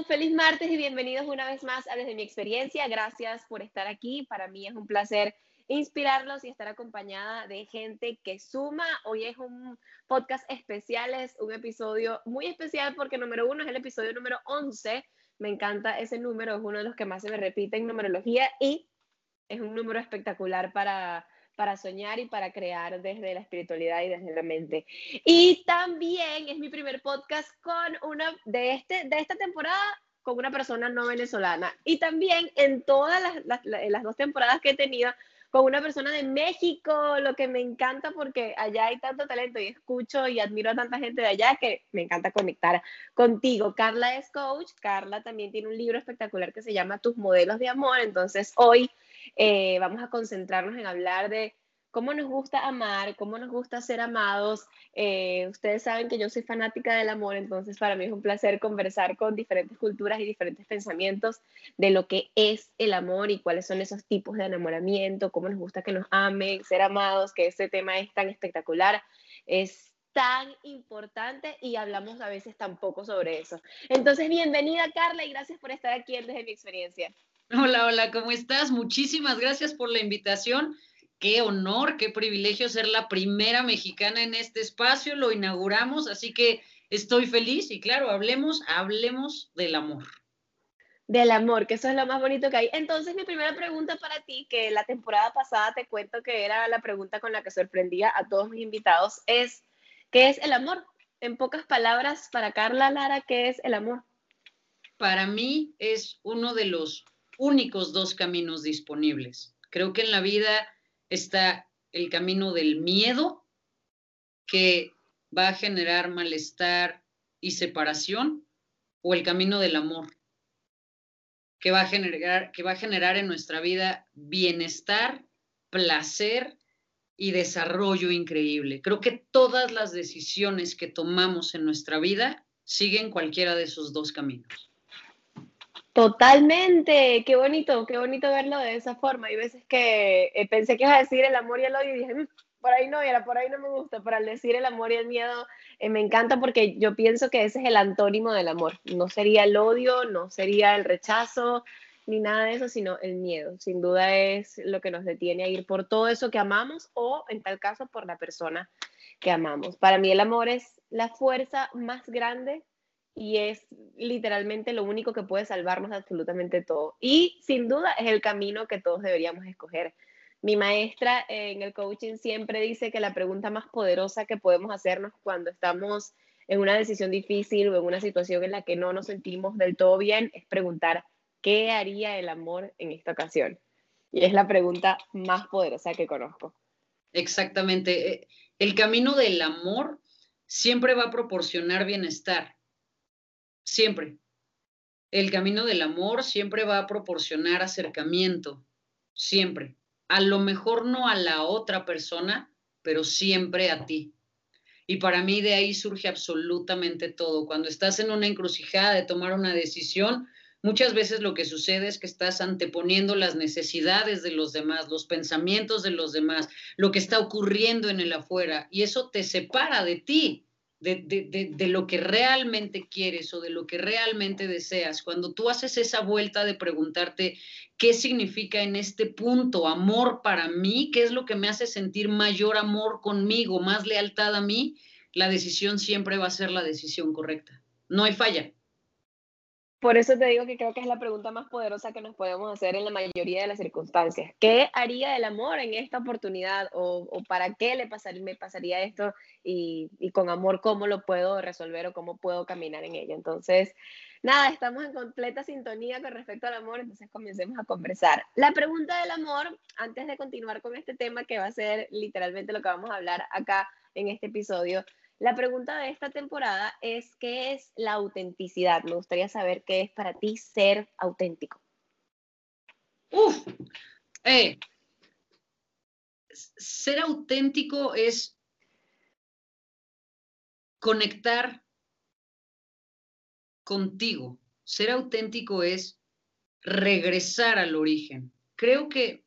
Hello, feliz martes y bienvenidos una vez más a Desde mi experiencia. Gracias por estar aquí. Para mí es un placer inspirarlos y estar acompañada de gente que suma. Hoy es un podcast especial, es un episodio muy especial porque número uno es el episodio número 11. Me encanta ese número, es uno de los que más se me repite en numerología y es un número espectacular para para soñar y para crear desde la espiritualidad y desde la mente. Y también es mi primer podcast con una de, este, de esta temporada con una persona no venezolana. Y también en todas las, las, dos temporadas que he tenido con una persona de México, lo que me encanta porque allá hay tanto talento y escucho y admiro a tanta gente de allá que me encanta conectar contigo. Carla es coach, Carla también tiene un libro espectacular que se llama Tus modelos de amor, entonces hoy eh, vamos a concentrarnos en hablar de cómo nos gusta amar, cómo nos gusta ser amados. Eh, ustedes saben que yo soy fanática del amor, entonces para mí es un placer conversar con diferentes culturas y diferentes pensamientos de lo que es el amor y cuáles son esos tipos de enamoramiento, cómo nos gusta que nos amen, ser amados, que ese tema es tan espectacular. Es tan importante y hablamos a veces tan poco sobre eso. Entonces, bienvenida Carla y gracias por estar aquí Desde mi experiencia. Hola, hola, ¿cómo estás? Muchísimas gracias por la invitación. Qué honor, qué privilegio ser la primera mexicana en este espacio. Lo inauguramos, así que estoy feliz y claro, hablemos, hablemos del amor. Del amor, que eso es lo más bonito que hay. Entonces, mi primera pregunta para ti, que la temporada pasada te cuento que era la pregunta con la que sorprendía a todos mis invitados, es, ¿qué es el amor? En pocas palabras, para Carla Lara, ¿qué es el amor? Para mí es uno de los únicos dos caminos disponibles. Creo que en la vida está el camino del miedo, que va a generar malestar y separación, o el camino del amor, que va a generar, que va a generar en nuestra vida bienestar, placer y desarrollo increíble. Creo que todas las decisiones que tomamos en nuestra vida siguen cualquiera de esos dos caminos. Totalmente, qué bonito, qué bonito verlo de esa forma. Hay veces que eh, pensé que ibas a decir el amor y el odio y dije, mm, por ahí no, y era por ahí no me gusta, pero al decir el amor y el miedo eh, me encanta porque yo pienso que ese es el antónimo del amor. No sería el odio, no sería el rechazo, ni nada de eso, sino el miedo. Sin duda es lo que nos detiene a ir por todo eso que amamos o, en tal caso, por la persona que amamos. Para mí el amor es la fuerza más grande y es literalmente lo único que puede salvarnos absolutamente todo. Y sin duda es el camino que todos deberíamos escoger. Mi maestra en el coaching siempre dice que la pregunta más poderosa que podemos hacernos cuando estamos en una decisión difícil o en una situación en la que no nos sentimos del todo bien es preguntar, ¿qué haría el amor en esta ocasión? Y es la pregunta más poderosa que conozco. Exactamente. Eh, el camino del amor siempre va a proporcionar bienestar siempre. El camino del amor siempre va a proporcionar acercamiento, siempre. A lo mejor no a la otra persona, pero siempre a ti. Y para mí de ahí surge absolutamente todo. Cuando estás en una encrucijada de tomar una decisión, muchas veces lo que sucede es que estás anteponiendo las necesidades de los demás, los pensamientos de los demás, lo que está ocurriendo en el afuera, y eso te separa de ti de, lo que realmente quieres o de lo que realmente deseas, cuando tú haces esa vuelta de preguntarte qué significa en este punto amor para mí, qué es lo que me hace sentir mayor amor conmigo, más lealtad a mí, la decisión siempre va a ser la decisión correcta. No hay falla. Por eso te digo que creo que es la pregunta más poderosa que nos podemos hacer en la mayoría de las circunstancias. ¿Qué haría el amor en esta oportunidad? ¿O, para qué le pasaría, me pasaría esto? Y, y, con amor, ¿cómo lo puedo resolver o cómo puedo caminar en ello? Entonces, nada, estamos en completa sintonía con respecto al amor, entonces comencemos a conversar. La pregunta del amor, antes de continuar con este tema que va a ser literalmente lo que vamos a hablar acá en este episodio, la pregunta de esta temporada es, ¿qué es la autenticidad? Me gustaría saber qué es para ti ser auténtico. Uf, eh, ser auténtico es conectar contigo. Ser auténtico es regresar al origen. Creo que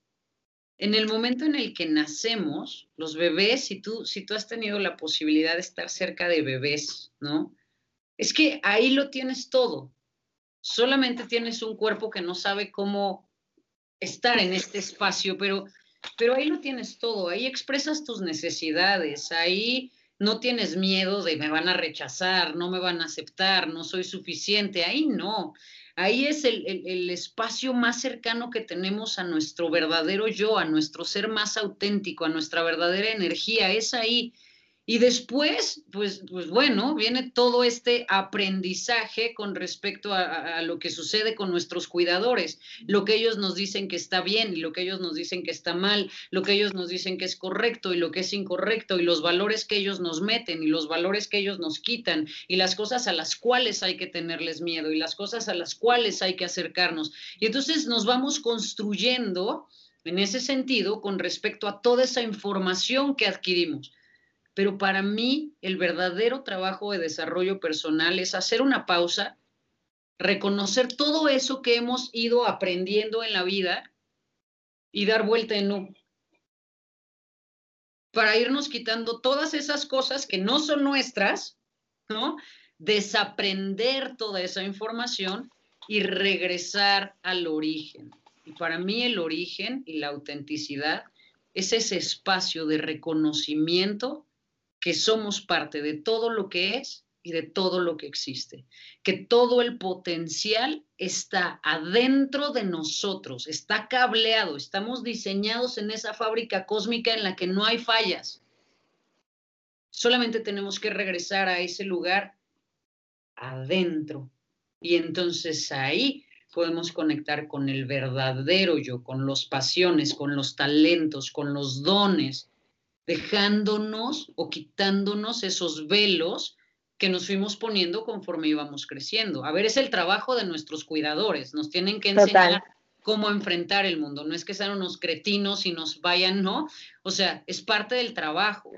en el momento en el que nacemos, los bebés, si tú, si tú has tenido la posibilidad de estar cerca de bebés, ¿no? Es que ahí lo tienes todo. solamente tienes un cuerpo que no sabe cómo estar en este espacio, pero, pero ahí lo tienes todo, ahí expresas tus necesidades, ahí no tienes miedo de me van a rechazar, no me van a aceptar, no soy suficiente, ahí no. Ahí es el, el, espacio más cercano que tenemos a nuestro verdadero yo, a nuestro ser más auténtico, a nuestra verdadera energía, es ahí. Y después, pues, pues bueno, viene todo este aprendizaje con respecto a, lo que sucede con nuestros cuidadores, lo que ellos nos dicen que está bien y lo que ellos nos dicen que está mal, lo que ellos nos dicen que es correcto y lo que es incorrecto y los valores que ellos nos meten y los valores que ellos nos quitan y las cosas a las cuales hay que tenerles miedo y las cosas a las cuales hay que acercarnos. Y entonces nos vamos construyendo en ese sentido con respecto a toda esa información que adquirimos pero para mí el verdadero trabajo de desarrollo personal es hacer una pausa, reconocer todo eso que hemos ido aprendiendo en la vida y dar vuelta en U. Para irnos quitando todas esas cosas que no son nuestras, ¿no? Desaprender toda esa información y regresar al origen. Y para mí el origen y la autenticidad es ese espacio de reconocimiento que somos parte de todo lo que es y de todo lo que existe, que todo el potencial está adentro de nosotros, está cableado, estamos diseñados en esa fábrica cósmica en la que no hay fallas. Solamente tenemos que regresar a ese lugar adentro. Y entonces ahí podemos conectar con el verdadero yo, con los pasiones, con los talentos, con los dones, dejándonos o quitándonos esos velos que nos fuimos poniendo conforme íbamos creciendo. A ver, es el trabajo de nuestros cuidadores, nos tienen que enseñar cómo enfrentar el mundo, no es que sean unos cretinos y nos vayan, ¿no? O sea, es parte del trabajo.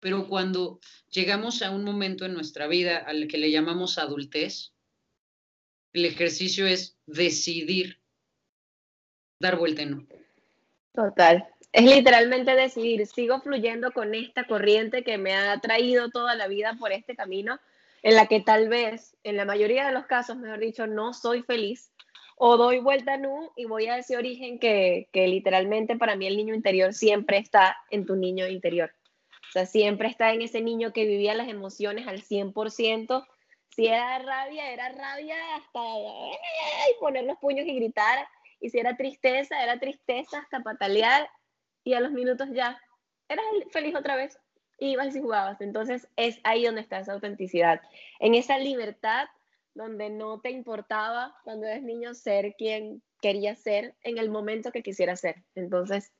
Pero cuando llegamos a un momento en nuestra vida al que le llamamos adultez, el ejercicio es decidir dar vuelta en no. Total es literalmente decidir, sigo fluyendo con esta corriente que me ha traído toda la vida por este camino, en la que tal vez, en la mayoría de los casos, mejor dicho, no soy feliz, o doy vuelta nu y voy a ese origen que, que literalmente para mí el niño interior siempre está en tu niño interior. O sea, siempre está en ese niño que vivía las emociones al 100%. Si era rabia, era rabia hasta poner los puños y gritar. Y si era tristeza, era tristeza hasta patalear y a los minutos ya eras feliz otra vez y ibas y jugabas. Entonces es ahí donde está esa autenticidad, en esa libertad donde no te importaba cuando eres niño ser quien querías ser en el momento que quisieras ser. Entonces,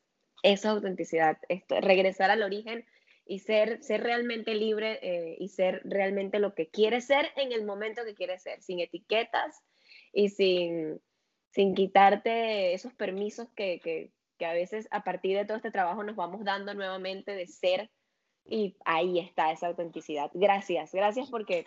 esa autenticidad, esto, regresar al origen y ser, ser realmente libre eh, y ser realmente lo que quieres ser en el momento que quieres ser, sin etiquetas y sin, sin quitarte esos permisos que, que a veces a partir de todo este trabajo nos vamos dando nuevamente de ser y ahí está esa autenticidad. Gracias, gracias porque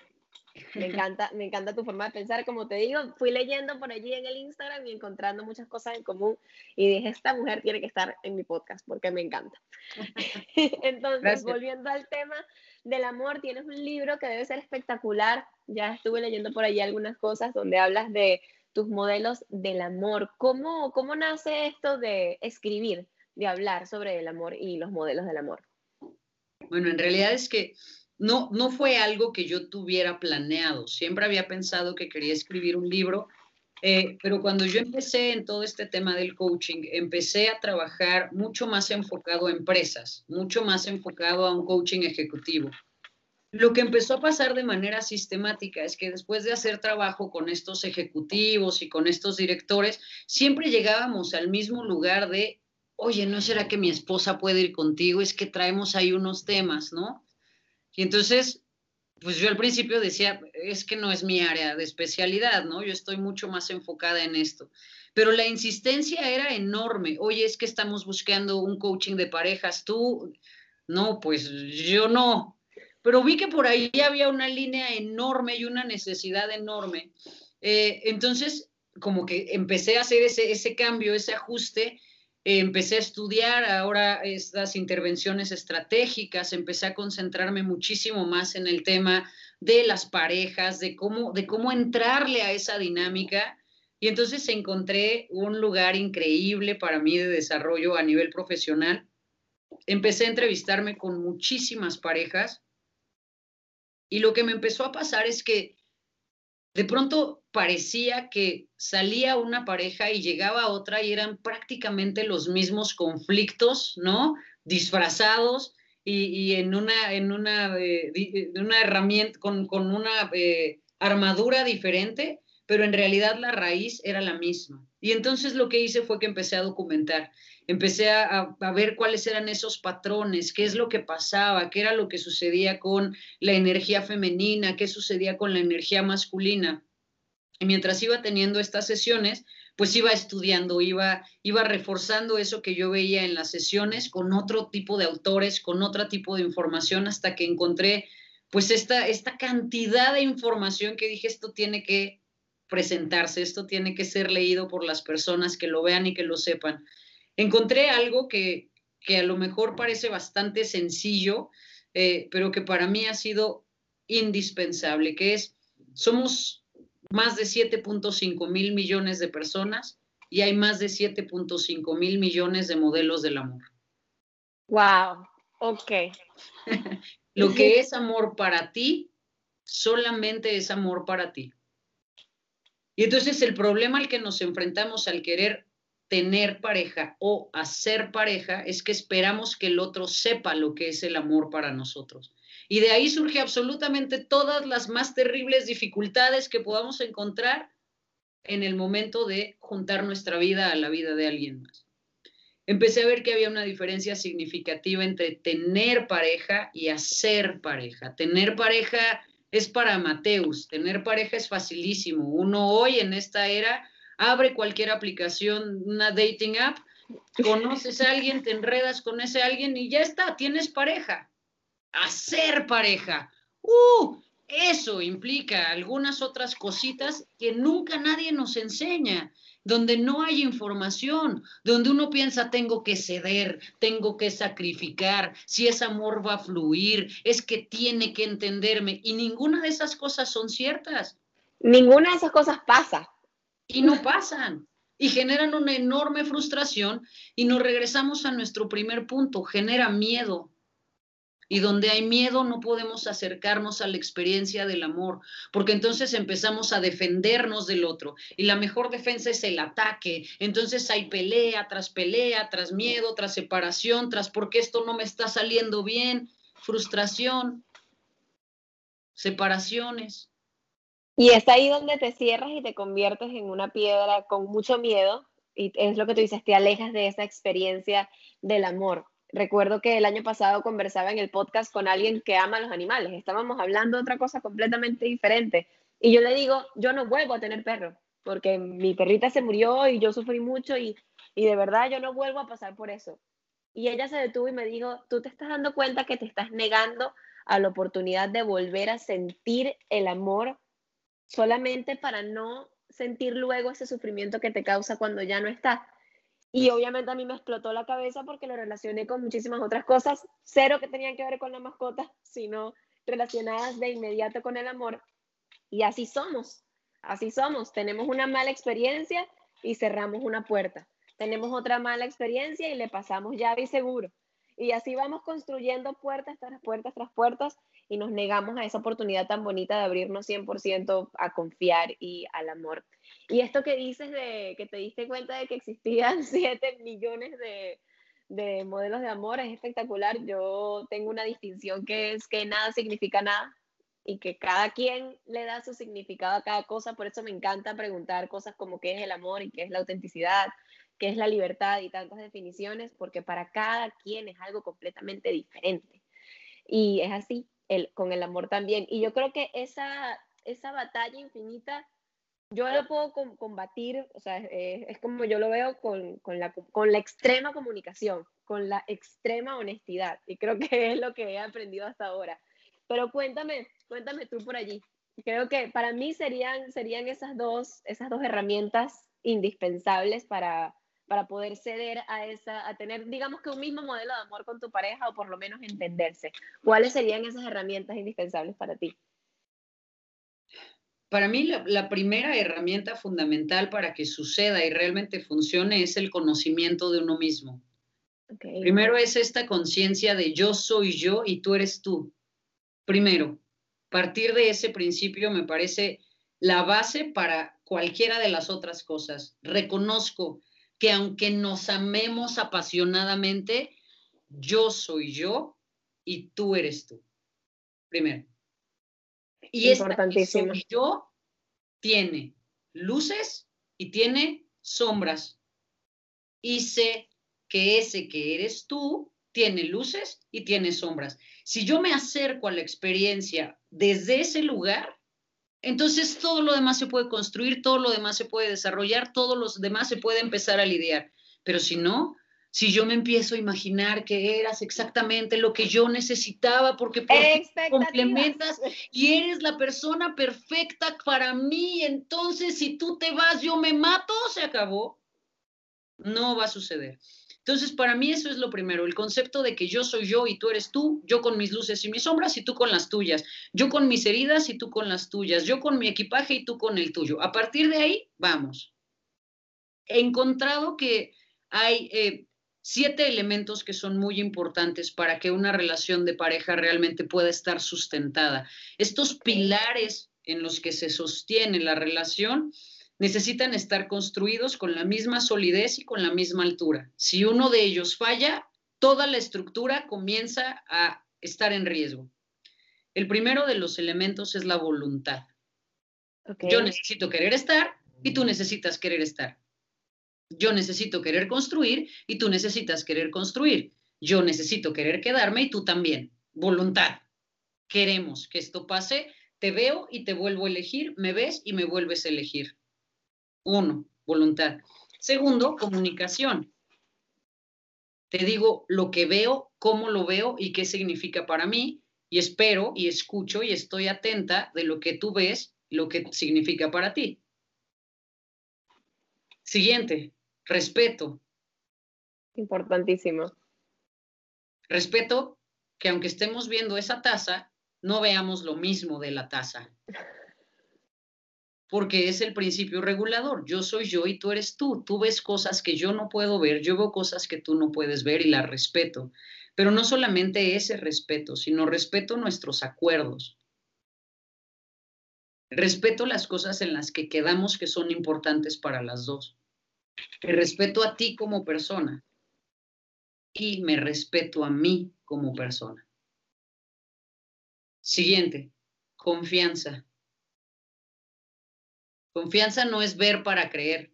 me encanta, me encanta tu forma de pensar. Como te digo, fui leyendo por allí en el Instagram y encontrando muchas cosas en común y dije, esta mujer tiene que estar en mi podcast porque me encanta. Entonces, volviendo al tema del amor, tienes un libro que debe ser espectacular. Ya estuve leyendo por allí algunas cosas donde hablas de tus modelos del amor. ¿Cómo, ¿Cómo nace esto de escribir, de hablar sobre el amor y los modelos del amor? Bueno, en realidad es que no, no fue algo que yo tuviera planeado. Siempre había pensado que quería escribir un libro, eh, pero cuando yo empecé en todo este tema del coaching, empecé a trabajar mucho más enfocado a empresas, mucho más enfocado a un coaching ejecutivo. Lo que empezó a pasar de manera sistemática es que después de hacer trabajo con estos ejecutivos y con estos directores, siempre llegábamos al mismo lugar de, oye, ¿no será que mi esposa puede ir contigo? Es que traemos ahí unos temas, ¿no? Y entonces, pues yo al principio decía, es que no es mi área de especialidad, ¿no? Yo estoy mucho más enfocada en esto. Pero la insistencia era enorme. Oye, es que estamos buscando un coaching de parejas. Tú, no, pues yo no pero vi que por ahí había una línea enorme y una necesidad enorme. Eh, entonces, como que empecé a hacer ese, ese cambio, ese ajuste, eh, empecé a estudiar ahora estas intervenciones estratégicas, empecé a concentrarme muchísimo más en el tema de las parejas, de cómo, de cómo entrarle a esa dinámica. Y entonces encontré un lugar increíble para mí de desarrollo a nivel profesional. Empecé a entrevistarme con muchísimas parejas y lo que me empezó a pasar es que de pronto parecía que salía una pareja y llegaba otra y eran prácticamente los mismos conflictos, ¿no? Disfrazados y, en, una, en, una, eh, una herramienta, con, una eh, armadura diferente, pero en realidad la raíz era la misma. Y entonces lo que hice fue que empecé a documentar, empecé a, a, ver cuáles eran esos patrones, qué es lo que pasaba, qué era lo que sucedía con la energía femenina, qué sucedía con la energía masculina. Y mientras iba teniendo estas sesiones, pues iba estudiando, iba, iba reforzando eso que yo veía en las sesiones con otro tipo de autores, con otro tipo de información, hasta que encontré pues esta, esta cantidad de información que dije, esto tiene que presentarse, esto tiene que ser leído por las personas que lo vean y que lo sepan. Encontré algo que, que a lo mejor parece bastante sencillo, eh, pero que para mí ha sido indispensable, que es, somos más de 7.5 mil millones de personas y hay más de 7.5 mil millones de modelos del amor. Wow, ok. Lo que es amor para ti, solamente es amor para ti. Y entonces el problema al que nos enfrentamos al querer tener pareja o hacer pareja es que esperamos que el otro sepa lo que es el amor para nosotros. Y de ahí surge absolutamente todas las más terribles dificultades que podamos encontrar en el momento de juntar nuestra vida a la vida de alguien más. Empecé a ver que había una diferencia significativa entre tener pareja y hacer pareja. Tener pareja es para Mateus, tener pareja es facilísimo. Uno hoy en esta era abre cualquier aplicación, una dating app, conoces a alguien, te enredas con ese alguien y ya está, tienes pareja hacer pareja. ¡Uh! Eso implica algunas otras cositas que nunca nadie nos enseña, donde no hay información, donde uno piensa tengo que ceder, tengo que sacrificar, si es amor va a fluir, es que tiene que entenderme y ninguna de esas cosas son ciertas. Ninguna de esas cosas pasa. Y no pasan. Y generan una enorme frustración y nos regresamos a nuestro primer punto, genera miedo, y donde hay miedo no podemos acercarnos a la experiencia del amor, porque entonces empezamos a defendernos del otro. Y la mejor defensa es el ataque. Entonces hay pelea tras pelea, tras miedo, tras separación, tras porque esto no me está saliendo bien, frustración, separaciones. Y es ahí donde te cierras y te conviertes en una piedra con mucho miedo. Y es lo que tú dices, te alejas de esa experiencia del amor recuerdo que el año pasado conversaba en el podcast con alguien que ama a los animales. Estábamos hablando de otra cosa completamente diferente. Y yo le digo, yo no vuelvo a tener perro, porque mi perrita se murió y yo sufrí mucho y, y de verdad yo no vuelvo a pasar por eso. Y ella se detuvo y me dijo, tú te estás dando cuenta que te estás negando a la oportunidad de volver a sentir el amor solamente para no sentir luego ese sufrimiento que te causa cuando ya no está. Y obviamente a mí me explotó la cabeza porque lo relacioné con muchísimas otras cosas, cero que tenían que ver con la mascota, sino relacionadas de inmediato con el amor. Y así somos, así somos. Tenemos una mala experiencia y cerramos una puerta. Tenemos otra mala experiencia y le pasamos llave y seguro. Y así vamos construyendo puertas tras puertas tras puertas y nos negamos a esa oportunidad tan bonita de abrirnos 100% a confiar y al amor. Y esto que dices de que te diste cuenta de que existían 7 millones de, de modelos de amor es espectacular. Yo tengo una distinción que es que nada significa nada y que cada quien le da su significado a cada cosa. Por eso me encanta preguntar cosas como qué es el amor y qué es la autenticidad, qué es la libertad y tantas definiciones, porque para cada quien es algo completamente diferente. Y es así el, con el amor también. Y yo creo que esa, esa batalla infinita yo lo puedo combatir, o sea, es como yo lo veo con, con, la, con la extrema comunicación, con la extrema honestidad, y creo que es lo que he aprendido hasta ahora. Pero cuéntame, cuéntame tú por allí. Creo que para mí serían, serían esas, dos, esas dos herramientas indispensables para, para poder ceder a esa, a tener, digamos que un mismo modelo de amor con tu pareja o por lo menos entenderse. ¿Cuáles serían esas herramientas indispensables para ti? para mí la, primera herramienta fundamental para que suceda y realmente funcione es el conocimiento de uno mismo. Primero es esta conciencia de yo soy yo y tú eres tú. Primero, partir de ese principio me parece la base para cualquiera de las otras cosas. Reconozco que aunque nos amemos apasionadamente, yo soy yo y tú eres tú. Primero. Y. Esta yo tiene luces y tiene sombras. Y sé que ese que eres tú tiene luces y tiene sombras. Si yo me acerco a la experiencia desde ese lugar, entonces todo lo demás se puede construir, todo lo demás se puede desarrollar, todo lo demás se puede empezar a lidiar. Pero si no, si yo me empiezo a imaginar que eras exactamente lo que yo necesitaba, porque por complementas y eres la persona perfecta para mí, entonces si tú te vas, yo me mato, se acabó. No va a suceder. Entonces, para mí eso es lo primero, el concepto de que yo soy yo y tú eres tú, yo con mis luces y mis sombras y tú con las tuyas, yo con mis heridas y tú con las tuyas, yo con mi equipaje y tú con el tuyo. A partir de ahí, vamos. He encontrado que hay eh, siete elementos que son muy importantes para que una relación de pareja realmente pueda estar sustentada. Estos pilares en los que se sostiene la relación necesitan estar construidos con la misma solidez y con la misma altura. Si uno de ellos falla, toda la estructura comienza a estar en riesgo. El primero de los elementos es la voluntad. Yo necesito querer estar y tú necesitas querer estar. Yo necesito querer construir y tú necesitas querer construir. Yo necesito querer quedarme y tú también. Voluntad. Queremos que esto pase. Te veo y te vuelvo a elegir. Me ves y me vuelves a elegir. Uno, voluntad. Segundo, comunicación. Te digo lo que veo, cómo lo veo y qué significa para mí. Y espero y escucho y estoy atenta de lo que tú ves, lo que significa para ti. Siguiente, Respeto. Importantísimo. Respeto que aunque estemos viendo esa taza, no veamos lo mismo de la taza. Porque es el principio regulador. Yo soy yo y tú eres tú. Tú ves cosas que yo no puedo ver, yo veo cosas que tú no puedes ver y las respeto. Pero no solamente ese respeto, sino respeto nuestros acuerdos. Respeto las cosas en las que quedamos que son importantes para las dos. Te respeto a ti como persona y me respeto a mí como persona. Siguiente, confianza. Confianza no es ver para creer.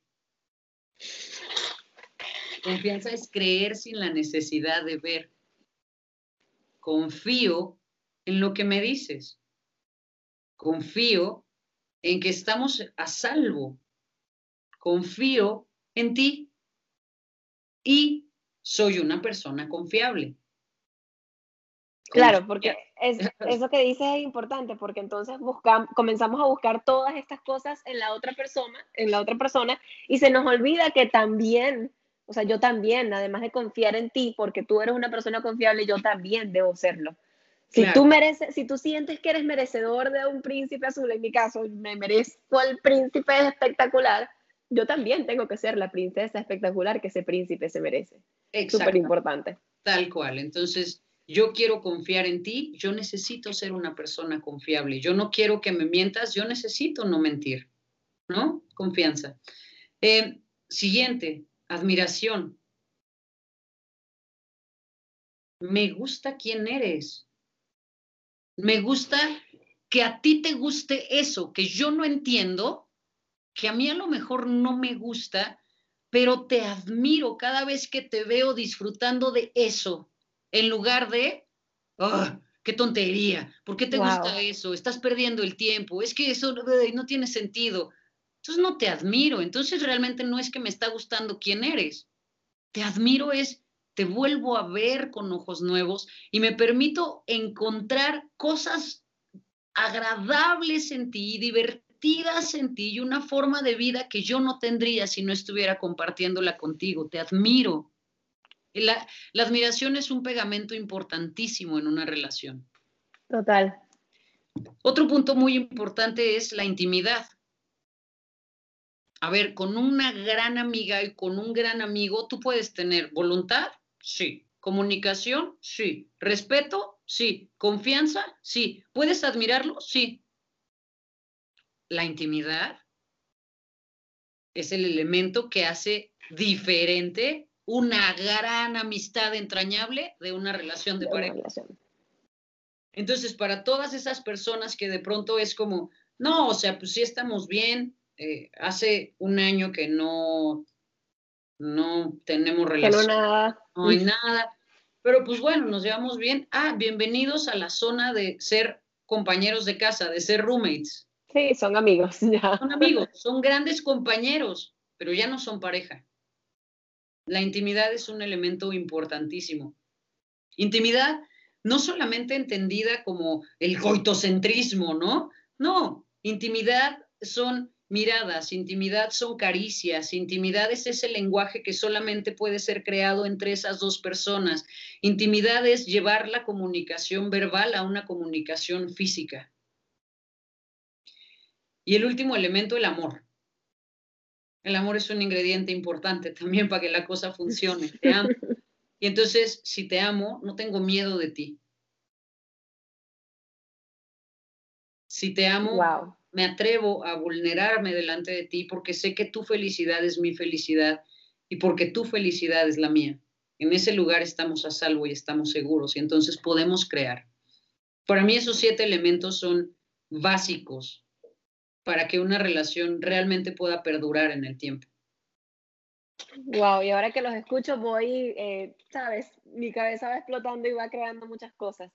Confianza es creer sin la necesidad de ver. Confío en lo que me dices. Confío en que estamos a salvo. Confío en ti y soy una persona confiable. Claro, porque es, eso que dices es importante, porque entonces buscamos, comenzamos a buscar todas estas cosas en la otra persona, en la otra persona, y se nos olvida que también, o sea, yo también, además de confiar en ti, porque tú eres una persona confiable, yo también debo serlo. Si tú mereces, si tú sientes que eres merecedor de un príncipe azul, en mi caso, me merezco el príncipe espectacular, yo también tengo que ser la princesa espectacular que ese príncipe se merece. Súper importante. Tal cual. Entonces, yo quiero confiar en ti, yo necesito ser una persona confiable. Yo no quiero que me mientas, yo necesito no mentir. ¿No? Confianza. Eh, siguiente, admiración. Me gusta quién eres. Me gusta que a ti te guste eso, que yo no entiendo, que a mí a lo mejor no me gusta, pero te admiro cada vez que te veo disfrutando de eso, en lugar de, oh, qué tontería, ¿por qué te gusta eso? Estás perdiendo el tiempo, es que eso no tiene sentido. Entonces no te admiro, entonces realmente no es que me está gustando quién eres. Te admiro es, te vuelvo a ver con ojos nuevos y me permito encontrar cosas agradables en ti, divertidas en ti y una forma de vida que yo no tendría si no estuviera compartiéndola contigo. Te admiro. La, admiración es un pegamento importantísimo en una relación. Total. Otro punto muy importante es la intimidad. A ver, con una gran amiga y con un gran amigo, tú puedes tener voluntad, sí. Comunicación, sí. Respeto, sí. Confianza, sí. ¿Puedes admirarlo? Sí. La intimidad es el elemento que hace diferente una gran amistad entrañable de una relación de, pareja. Entonces, para todas esas personas que de pronto es como, no, o sea, pues sí estamos bien, eh, hace un año que no, no tenemos relación. no nada. No hay nada. Pero pues bueno, nos llevamos bien. Ah, bienvenidos a la zona de ser compañeros de casa, de ser roommates. Sí, son amigos, ya. Son amigos, son grandes compañeros, pero ya no son pareja. La intimidad es un elemento importantísimo. Intimidad no solamente entendida como el coitocentrismo, ¿no? No, intimidad son miradas, intimidad son caricias, intimidad es ese lenguaje que solamente puede ser creado entre esas dos personas. Intimidad es llevar la comunicación verbal a una comunicación física. Y el último elemento, el amor. El amor es un ingrediente importante también para que la cosa funcione. Te amo. Y entonces, si te amo, no tengo miedo de ti. Si te amo, wow me atrevo a vulnerarme delante de ti porque sé que tu felicidad es mi felicidad y porque tu felicidad es la mía. En ese lugar estamos a salvo y estamos seguros y entonces podemos crear. Para mí esos siete elementos son básicos para que una relación realmente pueda perdurar en el tiempo. Wow, y ahora que los escucho voy, eh, sabes, mi cabeza va explotando y va creando muchas cosas.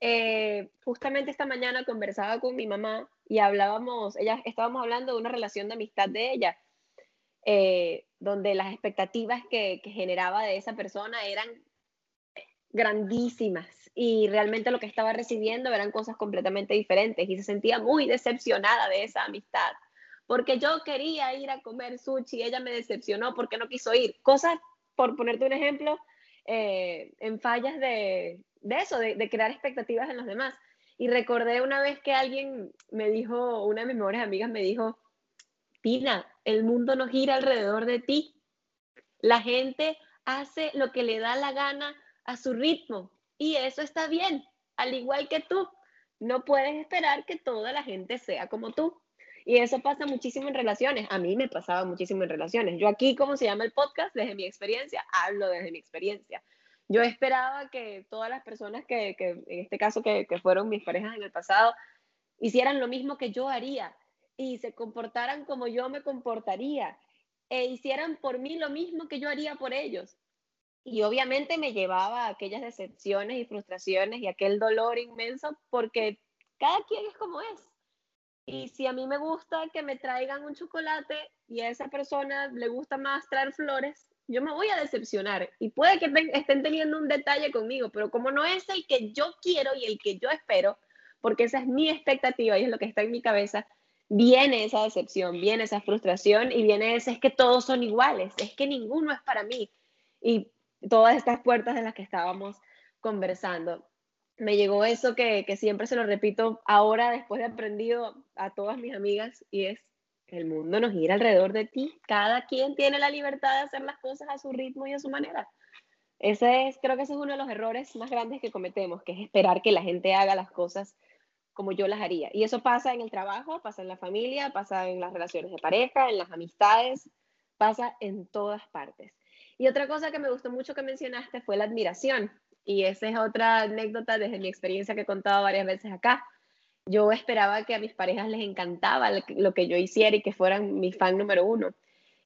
Eh, justamente esta mañana conversaba con mi mamá y hablábamos, ella, estábamos hablando de una relación de amistad de ella, eh, donde las expectativas que, que generaba de esa persona eran grandísimas y realmente lo que estaba recibiendo eran cosas completamente diferentes y se sentía muy decepcionada de esa amistad porque yo quería ir a comer sushi, ella me decepcionó porque no quiso ir. Cosas, por ponerte un ejemplo, eh, en fallas de, de eso, de, de, crear expectativas en los demás. Y recordé una vez que alguien me dijo, una de mis mejores amigas me dijo, Pina, el mundo no gira alrededor de ti. La gente hace lo que le da la gana a su ritmo y eso está bien, al igual que tú. No puedes esperar que toda la gente sea como tú. Y eso pasa muchísimo en relaciones. A mí me pasaba muchísimo en relaciones. Yo aquí, como se llama el podcast, desde mi experiencia, hablo desde mi experiencia. Yo esperaba que todas las personas que, que en este caso, que, que fueron mis parejas en el pasado, hicieran lo mismo que yo haría y se comportaran como yo me comportaría e hicieran por mí lo mismo que yo haría por ellos. Y obviamente me llevaba a aquellas decepciones y frustraciones y aquel dolor inmenso porque cada quien es como es. Y si a mí me gusta que me traigan un chocolate y a esa persona le gusta más traer flores, yo me voy a decepcionar. Y puede que estén teniendo un detalle conmigo, pero como no es el que yo quiero y el que yo espero, porque esa es mi expectativa y es lo que está en mi cabeza, viene esa decepción, viene esa frustración y viene ese es que todos son iguales, es que ninguno es para mí. Y todas estas puertas de las que estábamos conversando me llegó eso que, que, siempre se lo repito ahora después de aprendido a todas mis amigas y es el mundo nos gira alrededor de ti. Cada quien tiene la libertad de hacer las cosas a su ritmo y a su manera. Ese es, creo que ese es uno de los errores más grandes que cometemos, que es esperar que la gente haga las cosas como yo las haría. Y eso pasa en el trabajo, pasa en la familia, pasa en las relaciones de pareja, en las amistades, pasa en todas partes. Y otra cosa que me gustó mucho que mencionaste fue la admiración. Y esa es otra anécdota desde mi experiencia que he contado varias veces acá. Yo esperaba que a mis parejas les encantaba lo que yo hiciera y que fueran mi fan número uno.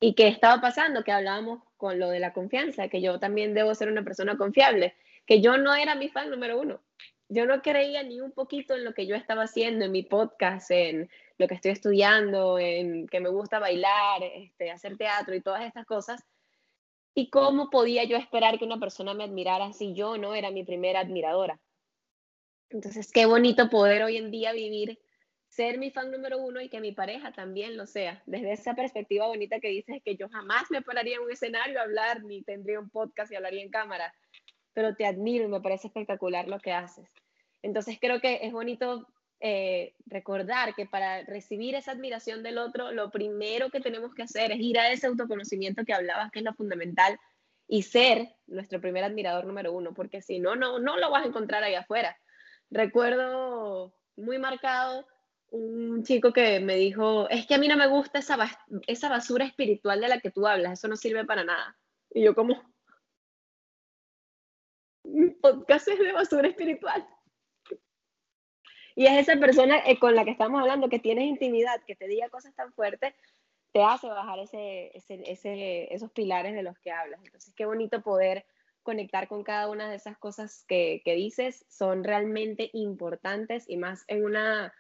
¿Y qué estaba pasando? Que hablábamos con lo de la confianza, que yo también debo ser una persona confiable, que yo no era mi fan número uno. Yo no creía ni un poquito en lo que yo estaba haciendo, en mi podcast, en lo que estoy estudiando, en que me gusta bailar, este, hacer teatro y todas estas cosas ¿Y cómo podía yo esperar que una persona me admirara si yo no era mi primera admiradora? Entonces, qué bonito poder hoy en día vivir, ser mi fan número uno y que mi pareja también lo sea. Desde esa perspectiva bonita que dices que yo jamás me pararía en un escenario a hablar, ni tendría un podcast y hablaría en cámara, pero te admiro y me parece espectacular lo que haces. Entonces, creo que es bonito eh, recordar que para recibir esa admiración del otro, lo primero que tenemos que hacer es ir a ese autoconocimiento que hablabas, que es lo fundamental, y ser nuestro primer admirador número uno, porque si no, no, no lo vas a encontrar ahí afuera. Recuerdo muy marcado un chico que me dijo, es que a mí no me gusta esa, esa basura espiritual de la que tú hablas, eso no sirve para nada. Y yo como, podcast es de basura espiritual. Y es esa persona eh, con la que estamos hablando, que tienes intimidad, que te diga cosas tan fuertes, te hace bajar ese, ese, esos pilares de los que hablas. Entonces, qué bonito poder conectar con cada una de esas cosas que, que dices, son realmente importantes y más en una,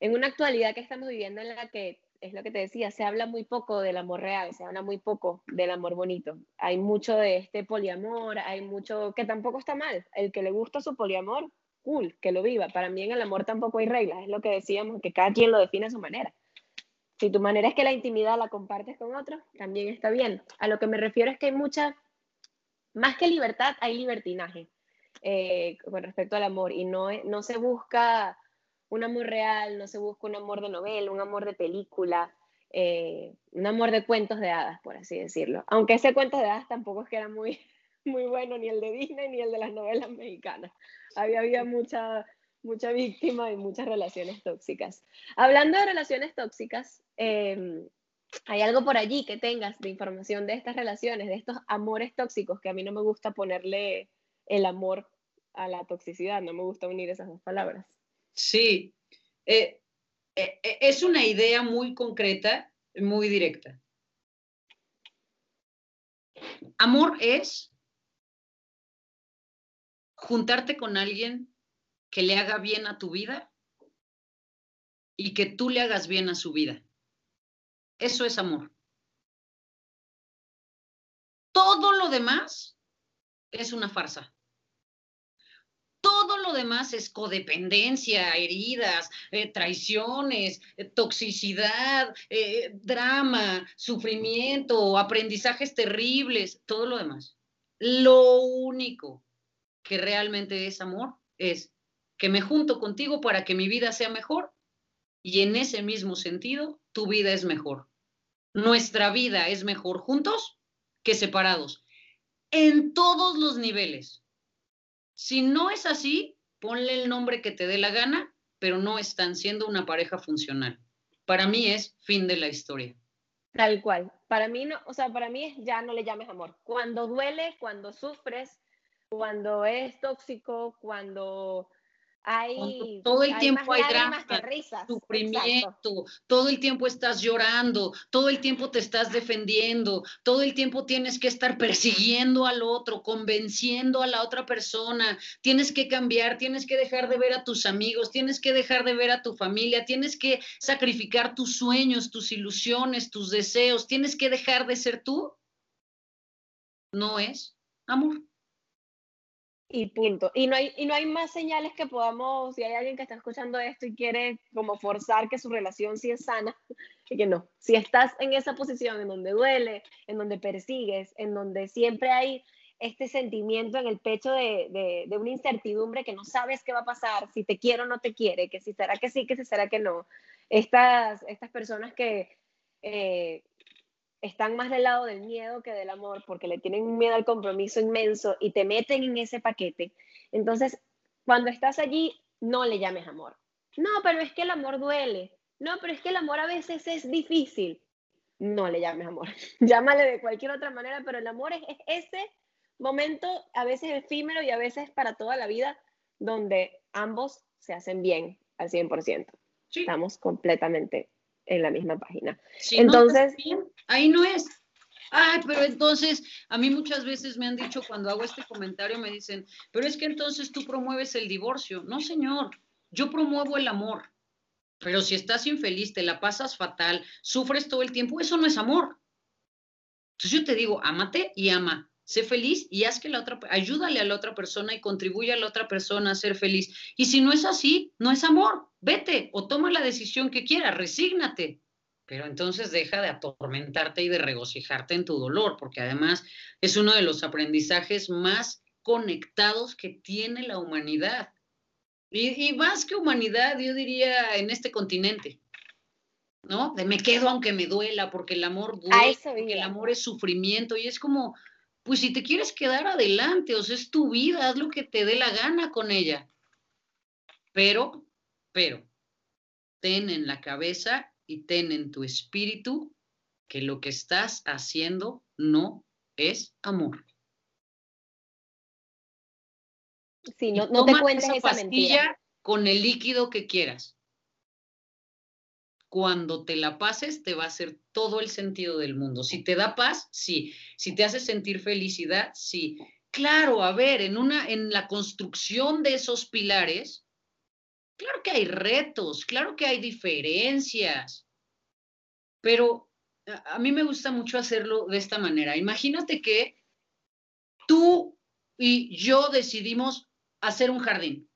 en una actualidad que estamos viviendo en la que, es lo que te decía, se habla muy poco del amor real, se habla muy poco del amor bonito. Hay mucho de este poliamor, hay mucho que tampoco está mal. El que le gusta su poliamor, cool, que lo viva. Para mí en el amor tampoco hay reglas, es lo que decíamos, que cada quien lo define a su manera. Si tu manera es que la intimidad la compartes con otros, también está bien. A lo que me refiero es que hay mucha, más que libertad, hay libertinaje eh, con respecto al amor y no, no se busca un amor real, no se busca un amor de novela, un amor de película, eh, un amor de cuentos de hadas, por así decirlo. Aunque ese cuento de hadas tampoco es que era muy, muy bueno, ni el de Disney ni el de las novelas mexicanas. Había, había mucha, mucha víctima y muchas relaciones tóxicas. Hablando de relaciones tóxicas, em, ¿hay algo por allí que tengas de información de estas relaciones, de estos amores tóxicos, que a mí no me gusta ponerle el amor a la toxicidad, no me gusta unir esas dos palabras? Sí, eh, eh, eh, es una idea muy concreta, muy directa. Amor es juntarte con alguien que le haga bien a tu vida y que tú le hagas bien a su vida. Eso es amor. Todo lo demás es una farsa. Todo lo demás es codependencia, heridas, eh, traiciones, eh, toxicidad, eh, drama, sufrimiento, aprendizajes terribles, todo lo demás. Lo único que realmente es amor es que me junto contigo para que mi vida sea mejor y en ese mismo sentido, tu vida es mejor. Nuestra vida es mejor juntos que separados, en todos los niveles. Si no es así, ponle el nombre que te dé la gana, pero no están siendo una pareja funcional. Para mí es fin de la historia. Tal cual. Para mí no, o sea, para mí ya no le llames amor. Cuando duele, cuando sufres, cuando es tóxico, cuando hay, todo el tiempo hay drama, sufrimiento, todo el tiempo estás llorando, todo el tiempo te estás defendiendo, todo el tiempo tienes que estar persiguiendo al otro, convenciendo a la otra persona, tienes que cambiar, tienes que dejar de ver a tus amigos, tienes que dejar de ver a tu familia, tienes que sacrificar tus sueños, tus ilusiones, tus deseos, tienes que dejar de ser tú. No es amor y punto. Y no, hay, y no hay más señales que podamos, si hay alguien que está escuchando esto y quiere como forzar que su relación sí es sana, que no. Si estás en esa posición en donde duele, en donde persigues, en donde siempre hay este sentimiento en el pecho de, de, una incertidumbre que no sabes qué va a pasar, si te quiere o no te quiere, que si será que sí, que si será que no. Estas, estas personas que eh, están más del lado del miedo que del amor, porque le tienen un miedo al compromiso inmenso y te meten en ese paquete. Entonces, cuando estás allí, no le llames amor. No, pero es que el amor duele. No, pero es que el amor a veces es difícil. No le llames amor. Llámale de cualquier otra manera, pero el amor es, ese momento, a veces efímero y a veces para toda la vida, donde ambos se hacen bien al 100%. Estamos completamente en la misma página. entonces, ahí no es. Ay, pero entonces, a mí muchas veces me han dicho cuando hago este comentario, me dicen, pero es que entonces tú promueves el divorcio. No, señor, yo promuevo el amor. Pero si estás infeliz, te la pasas fatal, sufres todo el tiempo, eso no es amor. Entonces yo te digo, ámate y ama. Sé feliz y haz que la otra, ayúdale a la otra persona y contribuye a la otra persona a ser feliz. Y si no es así, no es amor. Vete o toma la decisión que quieras, resígnate. Pero entonces deja de atormentarte y de regocijarte en tu dolor, porque además es uno de los aprendizajes más conectados que tiene la humanidad. Y, más que humanidad, yo diría en este continente, ¿no? De me quedo aunque me duela, porque el amor duele, porque el amor es sufrimiento, y es como, pues si te quieres quedar adelante, o sea, es tu vida, haz lo que te dé la gana con ella. Pero, pero, ten en la cabeza y ten en tu espíritu que lo que estás haciendo no es amor. Sí, no, no te cuentes esa, pastilla con el líquido que quieras. Cuando te la pases, te va a hacer todo el sentido del mundo. Si te da paz, sí. Si te hace sentir felicidad, sí. Claro, a ver, en una, en la construcción de esos pilares, claro que hay retos, claro que hay diferencias, pero a mí me gusta mucho hacerlo de esta manera. Imagínate que tú y yo decidimos hacer un jardín.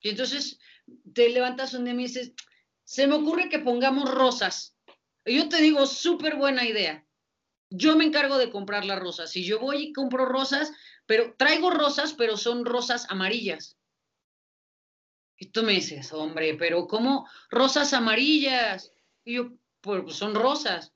Y entonces te levantas un día y me dices, se me ocurre que pongamos rosas. Yo te digo, súper buena idea. Yo me encargo de comprar las rosas. Y yo voy y compro rosas, pero traigo rosas, pero son rosas amarillas. Y tú me dices, hombre, pero ¿cómo rosas amarillas? Y yo, pues son rosas.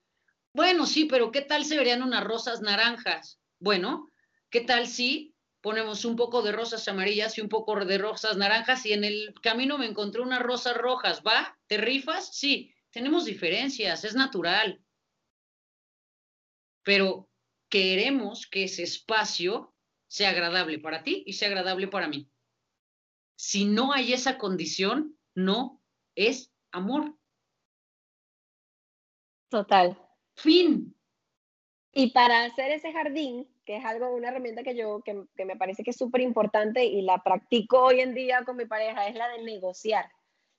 Bueno, sí, pero ¿qué tal se verían unas rosas naranjas? Bueno, ¿qué tal si ponemos un poco de rosas amarillas y un poco de rosas naranjas y en el camino me encontré unas rosas rojas, ¿va? ¿Te rifas? Sí, tenemos diferencias, es natural. Pero queremos que ese espacio sea agradable para ti y sea agradable para mí. Si no hay esa condición, no es amor. Total. Fin. Y para hacer ese jardín, que es algo, una herramienta que yo, que, que me parece que es súper importante y la practico hoy en día con mi pareja, es la de negociar,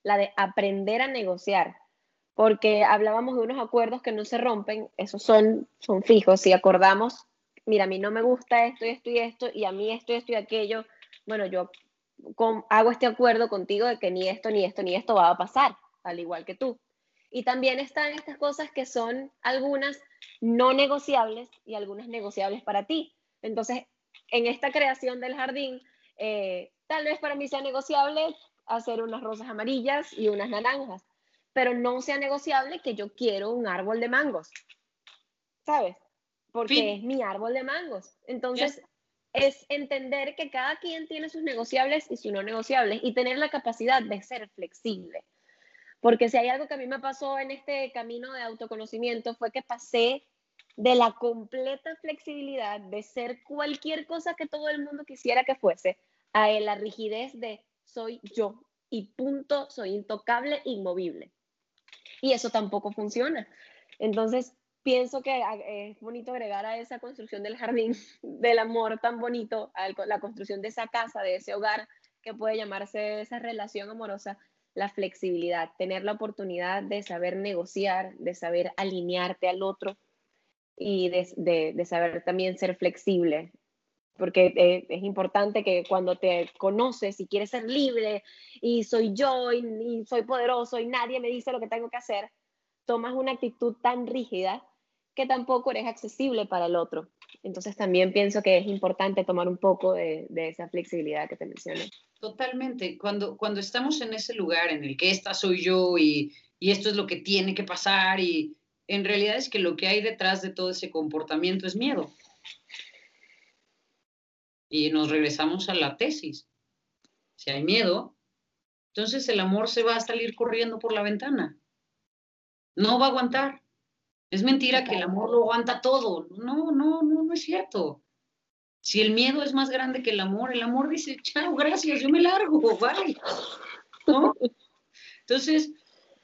la de aprender a negociar. Porque hablábamos de unos acuerdos que no se rompen, esos son, son fijos. Si acordamos, mira, a mí no me gusta esto y esto y esto, y a mí esto y esto y aquello, bueno, yo hago este acuerdo contigo de que ni esto, ni esto, ni esto va a pasar, al igual que tú. Y también están estas cosas que son algunas no negociables y algunas negociables para ti. Entonces, en esta creación del jardín, eh, tal vez para mí sea negociable hacer unas rosas amarillas y unas naranjas, pero no sea negociable que yo quiero un árbol de mangos, ¿sabes? Porque es mi árbol de mangos. Entonces, es entender que cada quien tiene sus negociables y sus no negociables y tener la capacidad de ser flexible. Porque si hay algo que a mí me pasó en este camino de autoconocimiento fue que pasé de la completa flexibilidad de ser cualquier cosa que todo el mundo quisiera que fuese a la rigidez de soy yo y punto, soy intocable, inmovible. Y eso tampoco funciona. Entonces, pienso que ah, es bonito agregar a esa construcción del jardín del amor tan bonito, a la construcción de esa casa, de ese hogar que puede llamarse esa relación amorosa, la flexibilidad, tener la oportunidad de saber negociar, de saber alinearte al otro y de, saber también ser flexible. Porque eh, es importante que cuando te conoces y quieres ser libre y soy yo y soy poderoso y nadie me dice lo que tengo que hacer, tomas una actitud tan rígida tampoco eres accesible para el otro. Entonces también pienso que es importante tomar un poco de, esa flexibilidad que te mencioné. Totalmente. Cuando, cuando estamos en ese lugar en el que esta soy yo y, y esto es lo que tiene que pasar y en realidad es que lo que hay detrás de todo ese comportamiento es miedo. Y nos regresamos a la tesis. Si hay miedo, entonces el amor se va a salir corriendo por la ventana. No va a aguantar. Es mentira que el amor lo aguanta todo. No, no, no, no es cierto. Si el miedo es más grande que el amor, el amor dice, chao, gracias, yo me largo, bye. ¿No? Entonces,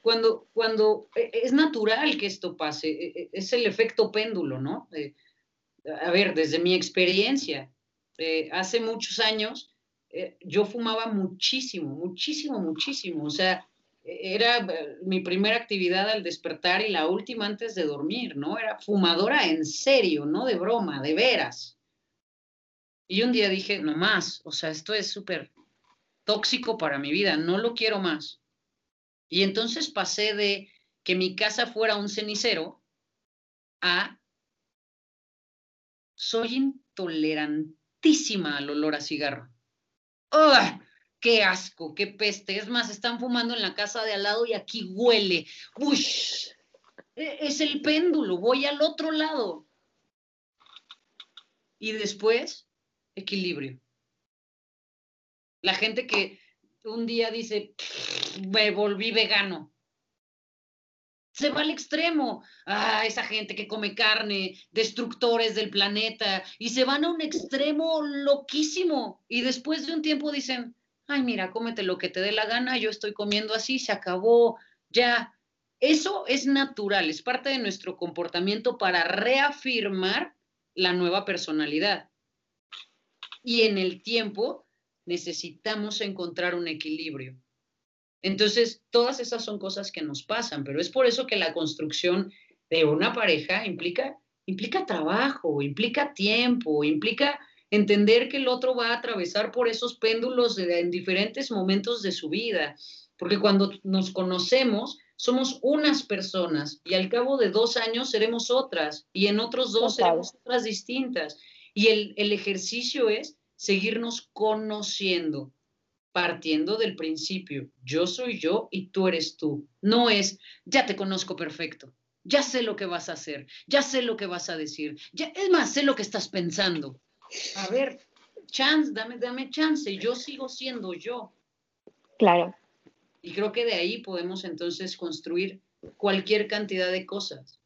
cuando, cuando e, es natural que esto pase, e, e, es el efecto péndulo, ¿no? a ver, desde mi experiencia, eh, hace muchos años, eh, yo fumaba muchísimo, muchísimo, muchísimo. O sea, era eh, mi primera actividad al despertar y la última antes de dormir, ¿no? Era fumadora en serio, no de broma, de veras. Y un día dije, no más, o sea, esto es súper tóxico para mi vida, no lo quiero más. Y entonces pasé de que mi casa fuera un cenicero a soy intolerantísima al olor a cigarro. ¡Ugh! Qué asco, qué peste. Es más, están fumando en la casa de al lado y aquí huele. Uy, e, es el péndulo, voy al otro lado. Y después, equilibrio. La gente que un día dice, me volví vegano. Se va al extremo. Ah, esa gente que come carne, destructores del planeta, y se van a un extremo loquísimo. Y después de un tiempo dicen, ay, mira, cómete lo que te dé la gana, yo estoy comiendo así, se acabó, ya. Eso es natural, es parte de nuestro comportamiento para reafirmar la nueva personalidad. Y en el tiempo necesitamos encontrar un equilibrio. Entonces, todas esas son cosas que nos pasan, pero es por eso que la construcción de una pareja implica, implica trabajo, implica tiempo, implica entender que el otro va a atravesar por esos péndulos en diferentes momentos de su vida, porque cuando nos conocemos, somos unas personas y al cabo de dos años seremos otras y en otros dos seremos otras distintas. Y el, el ejercicio es seguirnos conociendo, partiendo del principio, yo soy yo y tú eres tú. No es, ya te conozco perfecto, ya sé lo que vas a hacer, ya sé lo que vas a decir, ya, es más, sé lo que estás pensando. A ver, chance, dame, dame chance, yo sigo siendo yo. Claro. Y creo que de ahí podemos entonces construir cualquier cantidad de cosas.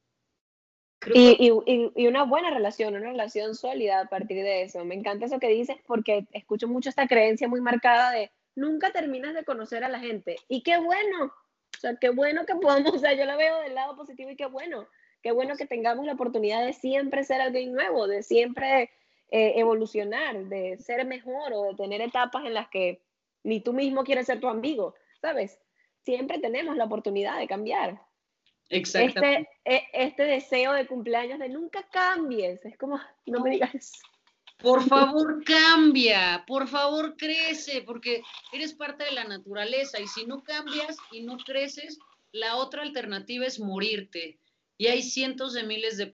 Y, y, una buena relación, una relación sólida a partir de eso. Me encanta eso que dices porque escucho mucho esta creencia muy marcada de nunca terminas de conocer a la gente. Y qué bueno, o sea, qué bueno que podamos, o sea, yo la veo del lado positivo y qué bueno, qué bueno que tengamos la oportunidad de siempre ser alguien nuevo, de siempre eh, evolucionar, de ser mejor o de tener etapas en las que ni tú mismo quieres ser tu amigo, ¿sabes? Siempre tenemos la oportunidad de cambiar. Este, e, este deseo de cumpleaños de nunca cambies, es como, no me digas Por favor, cambia, por favor, crece, porque eres parte de la naturaleza y si no cambias y no creces, la otra alternativa es morirte. Y hay cientos de miles de